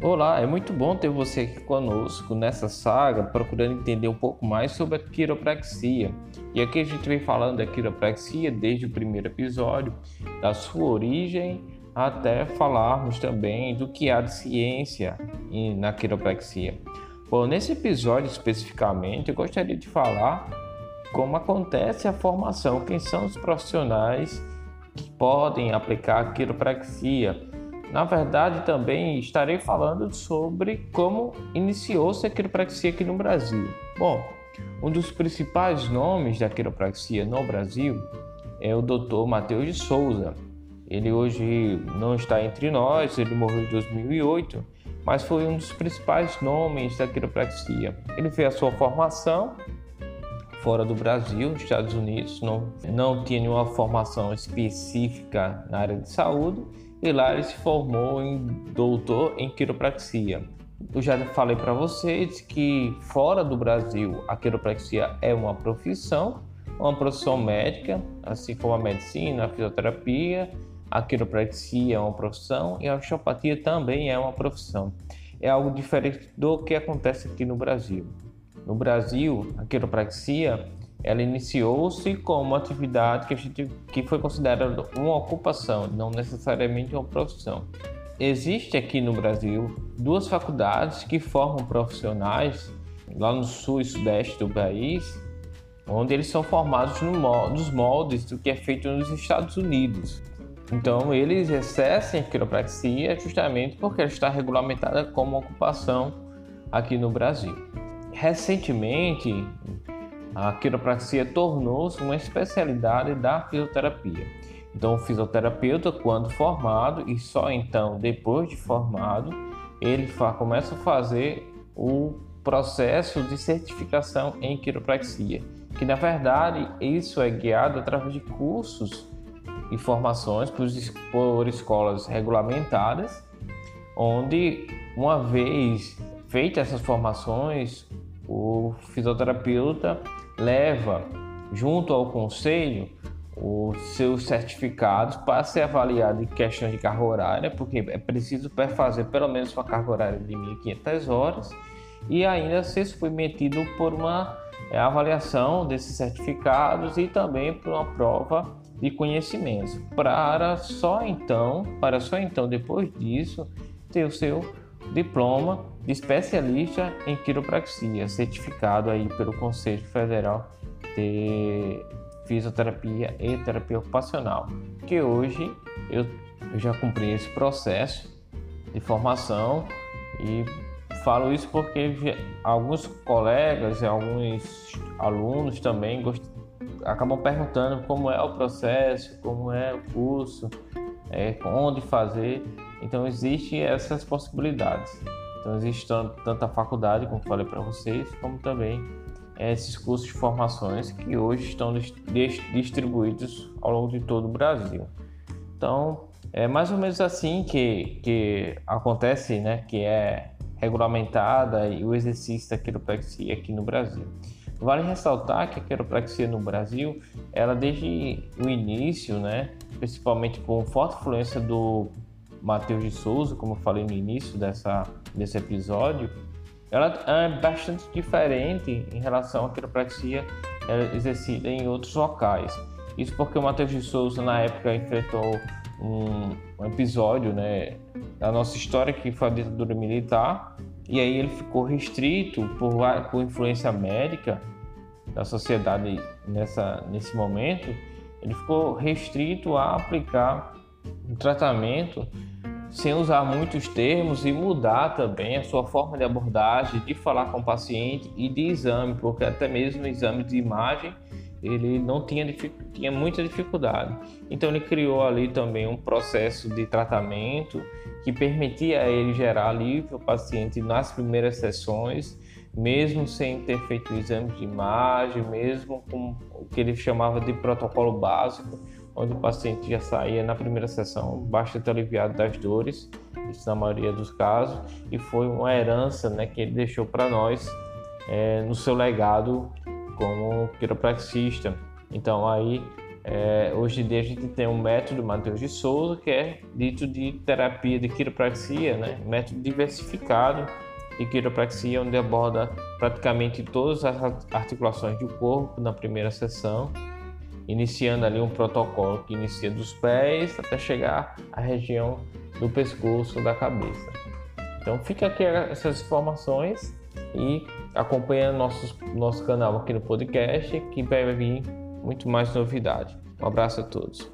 Olá, é muito bom ter você aqui conosco nessa saga, procurando entender um pouco mais sobre a quiropraxia. E aqui a gente vem falando da quiropraxia desde o primeiro episódio, da sua origem, até falarmos também do que há de ciência na quiropraxia. Bom, nesse episódio especificamente, eu gostaria de falar como acontece a formação, quem são os profissionais que podem aplicar a quiropraxia na verdade, também estarei falando sobre como iniciou-se a quiropraxia aqui no Brasil. Bom, um dos principais nomes da quiropraxia no Brasil é o Dr. Matheus de Souza. Ele hoje não está entre nós, ele morreu em 2008, mas foi um dos principais nomes da quiropraxia. Ele fez a sua formação fora do Brasil, nos Estados Unidos, não, não tinha nenhuma formação específica na área de saúde e lá ele se formou em doutor em quiropraxia. Eu já falei para vocês que fora do Brasil a quiropraxia é uma profissão, uma profissão médica, assim como a medicina, a fisioterapia, a quiropraxia é uma profissão e a osteopatia também é uma profissão. É algo diferente do que acontece aqui no Brasil. No Brasil, a quiropraxia ela iniciou-se como uma atividade que, a gente, que foi considerada uma ocupação, não necessariamente uma profissão. Existe aqui no Brasil duas faculdades que formam profissionais lá no sul e sudeste do país, onde eles são formados no, nos moldes do que é feito nos Estados Unidos. Então, eles exercem quiropraxia justamente porque ela está regulamentada como ocupação aqui no Brasil. Recentemente, a quiropraxia tornou-se uma especialidade da fisioterapia. Então, o fisioterapeuta, quando formado, e só então depois de formado, ele começa a fazer o processo de certificação em quiropraxia, que na verdade isso é guiado através de cursos e formações por, por escolas regulamentadas, onde uma vez feitas essas formações, o fisioterapeuta leva junto ao conselho os seus certificados para ser avaliado em questões de carga horária, porque é preciso fazer pelo menos uma carga horária de 1.500 horas e ainda ser submetido por uma é, avaliação desses certificados e também por uma prova de conhecimentos, para só então, para só então depois disso ter o seu diploma de especialista em quiropraxia, certificado aí pelo Conselho Federal de Fisioterapia e Terapia Ocupacional, que hoje eu, eu já cumpri esse processo de formação e falo isso porque alguns colegas e alguns alunos também gost... acabam perguntando como é o processo, como é o curso, é, onde fazer. Então existem essas possibilidades. Então existe tanto a faculdade, como falei para vocês, como também esses cursos de formações que hoje estão distribuídos ao longo de todo o Brasil. Então é mais ou menos assim que, que acontece, né, que é regulamentada e o exercício da quiropraxia aqui no Brasil. Vale ressaltar que a quiropraxia no Brasil, ela desde o início, né, principalmente com forte influência do Matheus de Souza, como eu falei no início dessa, desse episódio, ela é bastante diferente em relação à quiropraxia exercida em outros locais. Isso porque o Matheus de Souza, na época, enfrentou um episódio né, da nossa história que foi a ditadura militar, e aí ele ficou restrito por, por influência médica da sociedade nessa, nesse momento, ele ficou restrito a aplicar um tratamento sem usar muitos termos e mudar também a sua forma de abordagem, de falar com o paciente e de exame, porque até mesmo exame de imagem ele não tinha, tinha muita dificuldade. Então ele criou ali também um processo de tratamento que permitia a ele gerar alívio ao paciente nas primeiras sessões mesmo sem ter feito exames de imagem, mesmo com o que ele chamava de protocolo básico, onde o paciente já saía na primeira sessão bastante aliviado das dores, isso na maioria dos casos, e foi uma herança né, que ele deixou para nós é, no seu legado como quiropraxista. Então aí É, hoje em dia a gente tem um método Matheus de Souza que é dito de terapia de quiropraxia, né? método diversificado de quiropraxia, onde aborda praticamente todas as articulações do corpo na primeira sessão, iniciando ali um protocolo que inicia dos pés até chegar à região do pescoço da cabeça. Então fica aqui essas informações e acompanha nosso, nosso canal aqui no podcast que vai vir muito mais novidade. Um abraço a todos.